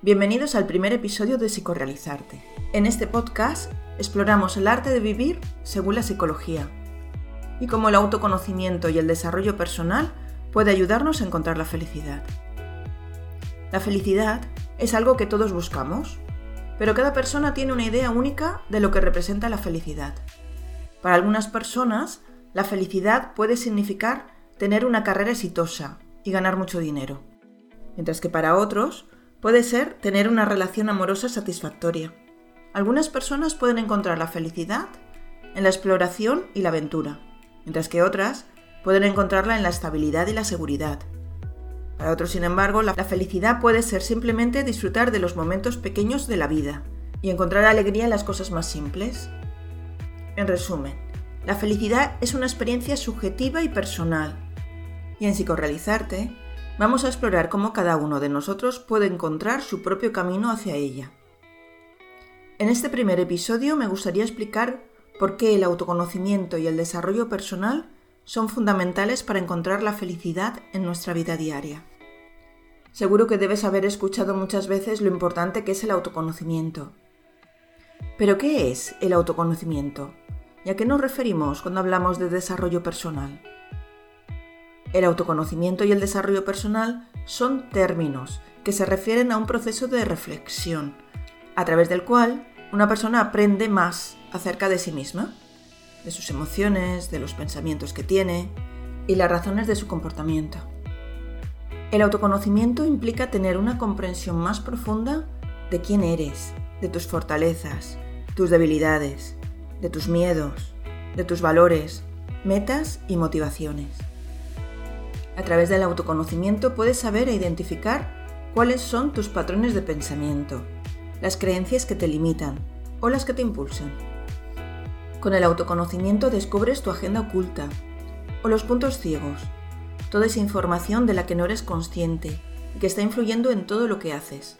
Bienvenidos al primer episodio de Psicorealizarte. En este podcast exploramos el arte de vivir según la psicología y cómo el autoconocimiento y el desarrollo personal puede ayudarnos a encontrar la felicidad. La felicidad es algo que todos buscamos, pero cada persona tiene una idea única de lo que representa la felicidad. Para algunas personas, la felicidad puede significar tener una carrera exitosa y ganar mucho dinero, mientras que para otros puede ser tener una relación amorosa satisfactoria. Algunas personas pueden encontrar la felicidad en la exploración y la aventura, mientras que otras pueden encontrarla en la estabilidad y la seguridad. Para otros, sin embargo, la felicidad puede ser simplemente disfrutar de los momentos pequeños de la vida y encontrar alegría en las cosas más simples. En resumen, la felicidad es una experiencia subjetiva y personal. Y en psicorealizarte, vamos a explorar cómo cada uno de nosotros puede encontrar su propio camino hacia ella. En este primer episodio me gustaría explicar por qué el autoconocimiento y el desarrollo personal son fundamentales para encontrar la felicidad en nuestra vida diaria. Seguro que debes haber escuchado muchas veces lo importante que es el autoconocimiento. Pero ¿qué es el autoconocimiento? ¿Y a qué nos referimos cuando hablamos de desarrollo personal? El autoconocimiento y el desarrollo personal son términos que se refieren a un proceso de reflexión, a través del cual una persona aprende más acerca de sí misma, de sus emociones, de los pensamientos que tiene y las razones de su comportamiento. El autoconocimiento implica tener una comprensión más profunda de quién eres, de tus fortalezas, tus debilidades, de tus miedos, de tus valores, metas y motivaciones. A través del autoconocimiento puedes saber e identificar cuáles son tus patrones de pensamiento, las creencias que te limitan o las que te impulsan. Con el autoconocimiento descubres tu agenda oculta o los puntos ciegos, toda esa información de la que no eres consciente y que está influyendo en todo lo que haces.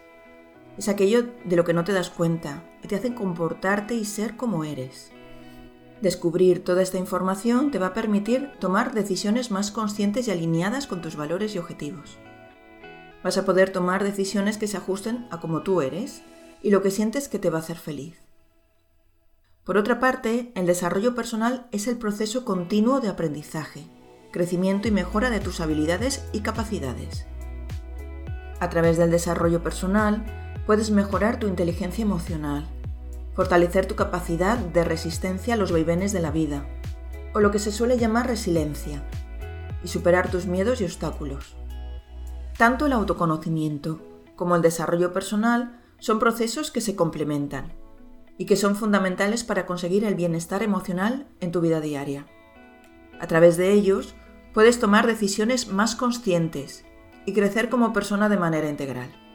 Es aquello de lo que no te das cuenta y te hace comportarte y ser como eres. Descubrir toda esta información te va a permitir tomar decisiones más conscientes y alineadas con tus valores y objetivos. Vas a poder tomar decisiones que se ajusten a como tú eres y lo que sientes que te va a hacer feliz. Por otra parte, el desarrollo personal es el proceso continuo de aprendizaje, crecimiento y mejora de tus habilidades y capacidades. A través del desarrollo personal puedes mejorar tu inteligencia emocional, fortalecer tu capacidad de resistencia a los vaivenes de la vida, o lo que se suele llamar resiliencia, y superar tus miedos y obstáculos. Tanto el autoconocimiento como el desarrollo personal son procesos que se complementan y que son fundamentales para conseguir el bienestar emocional en tu vida diaria. A través de ellos puedes tomar decisiones más conscientes y crecer como persona de manera integral.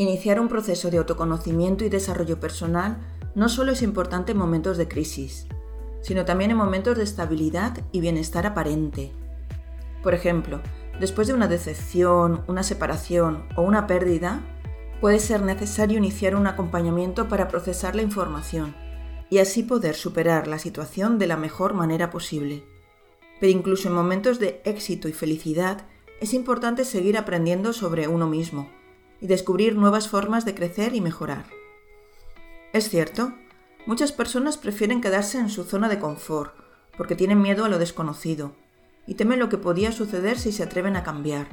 Iniciar un proceso de autoconocimiento y desarrollo personal no solo es importante en momentos de crisis, sino también en momentos de estabilidad y bienestar aparente. Por ejemplo, después de una decepción, una separación o una pérdida, puede ser necesario iniciar un acompañamiento para procesar la información y así poder superar la situación de la mejor manera posible. Pero incluso en momentos de éxito y felicidad, es importante seguir aprendiendo sobre uno mismo y descubrir nuevas formas de crecer y mejorar. Es cierto, muchas personas prefieren quedarse en su zona de confort porque tienen miedo a lo desconocido y temen lo que podía suceder si se atreven a cambiar.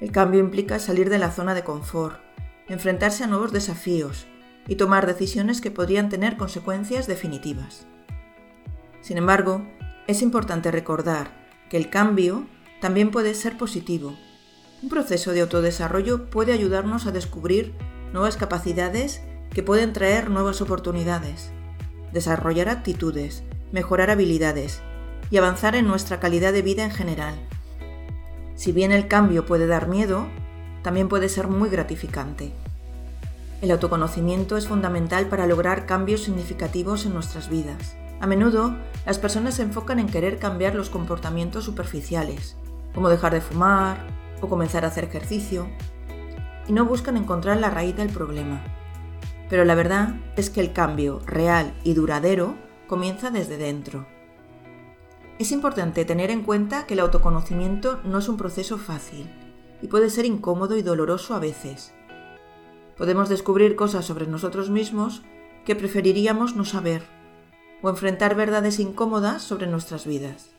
El cambio implica salir de la zona de confort, enfrentarse a nuevos desafíos y tomar decisiones que podrían tener consecuencias definitivas. Sin embargo, es importante recordar que el cambio también puede ser positivo un proceso de autodesarrollo puede ayudarnos a descubrir nuevas capacidades que pueden traer nuevas oportunidades, desarrollar actitudes, mejorar habilidades y avanzar en nuestra calidad de vida en general. Si bien el cambio puede dar miedo, también puede ser muy gratificante. El autoconocimiento es fundamental para lograr cambios significativos en nuestras vidas. A menudo, las personas se enfocan en querer cambiar los comportamientos superficiales, como dejar de fumar, o comenzar a hacer ejercicio, y no buscan encontrar la raíz del problema. Pero la verdad es que el cambio real y duradero comienza desde dentro. Es importante tener en cuenta que el autoconocimiento no es un proceso fácil y puede ser incómodo y doloroso a veces, Podemos descubrir cosas sobre nosotros mismos que preferiríamos no saber o enfrentar verdades incómodas sobre nuestras vidas.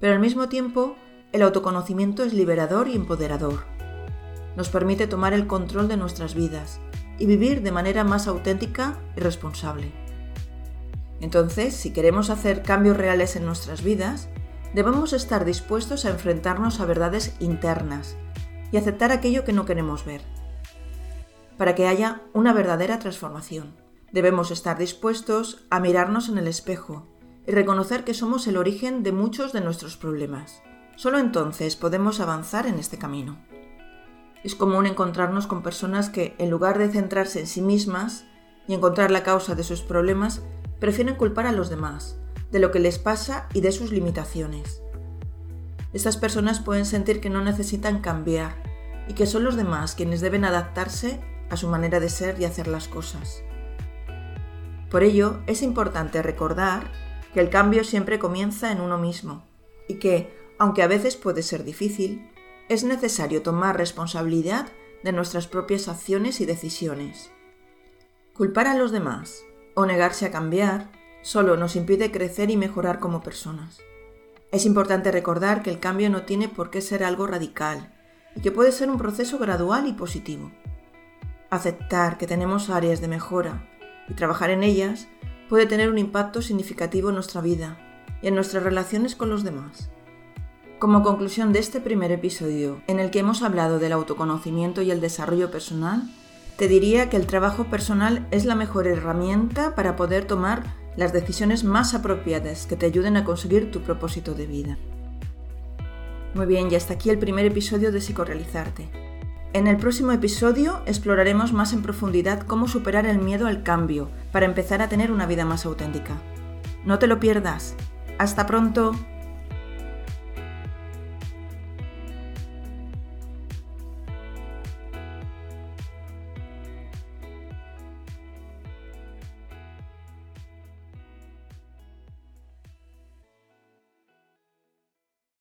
Pero al mismo tiempo, el autoconocimiento es liberador y empoderador. Nos permite tomar el control de nuestras vidas y vivir de manera más auténtica y responsable. Entonces, si queremos hacer cambios reales en nuestras vidas, debemos estar dispuestos a enfrentarnos a verdades internas y aceptar aquello que no queremos ver. Para que haya una verdadera transformación, debemos estar dispuestos a mirarnos en el espejo y reconocer que somos el origen de muchos de nuestros problemas. Solo entonces podemos avanzar en este camino. Es común encontrarnos con personas que, en lugar de centrarse en sí mismas y encontrar la causa de sus problemas, prefieren culpar a los demás, de lo que les pasa y de sus limitaciones. Estas personas pueden sentir que no necesitan cambiar y que son los demás quienes deben adaptarse a su manera de ser y hacer las cosas. Por ello, es importante recordar que el cambio siempre comienza en uno mismo y que, aunque a veces puede ser difícil, es necesario tomar responsabilidad de nuestras propias acciones y decisiones. Culpar a los demás o negarse a cambiar solo nos impide crecer y mejorar como personas. Es importante recordar que el cambio no tiene por qué ser algo radical y que puede ser un proceso gradual y positivo. Aceptar que tenemos áreas de mejora y trabajar en ellas puede tener un impacto significativo en nuestra vida y en nuestras relaciones con los demás. Como conclusión de este primer episodio, en el que hemos hablado del autoconocimiento y el desarrollo personal, te diría que el trabajo personal es la mejor herramienta para poder tomar las decisiones más apropiadas que te ayuden a conseguir tu propósito de vida. Muy bien, y hasta aquí el primer episodio de Psicorealizarte. En el próximo episodio exploraremos más en profundidad cómo superar el miedo al cambio para empezar a tener una vida más auténtica. No te lo pierdas. Hasta pronto.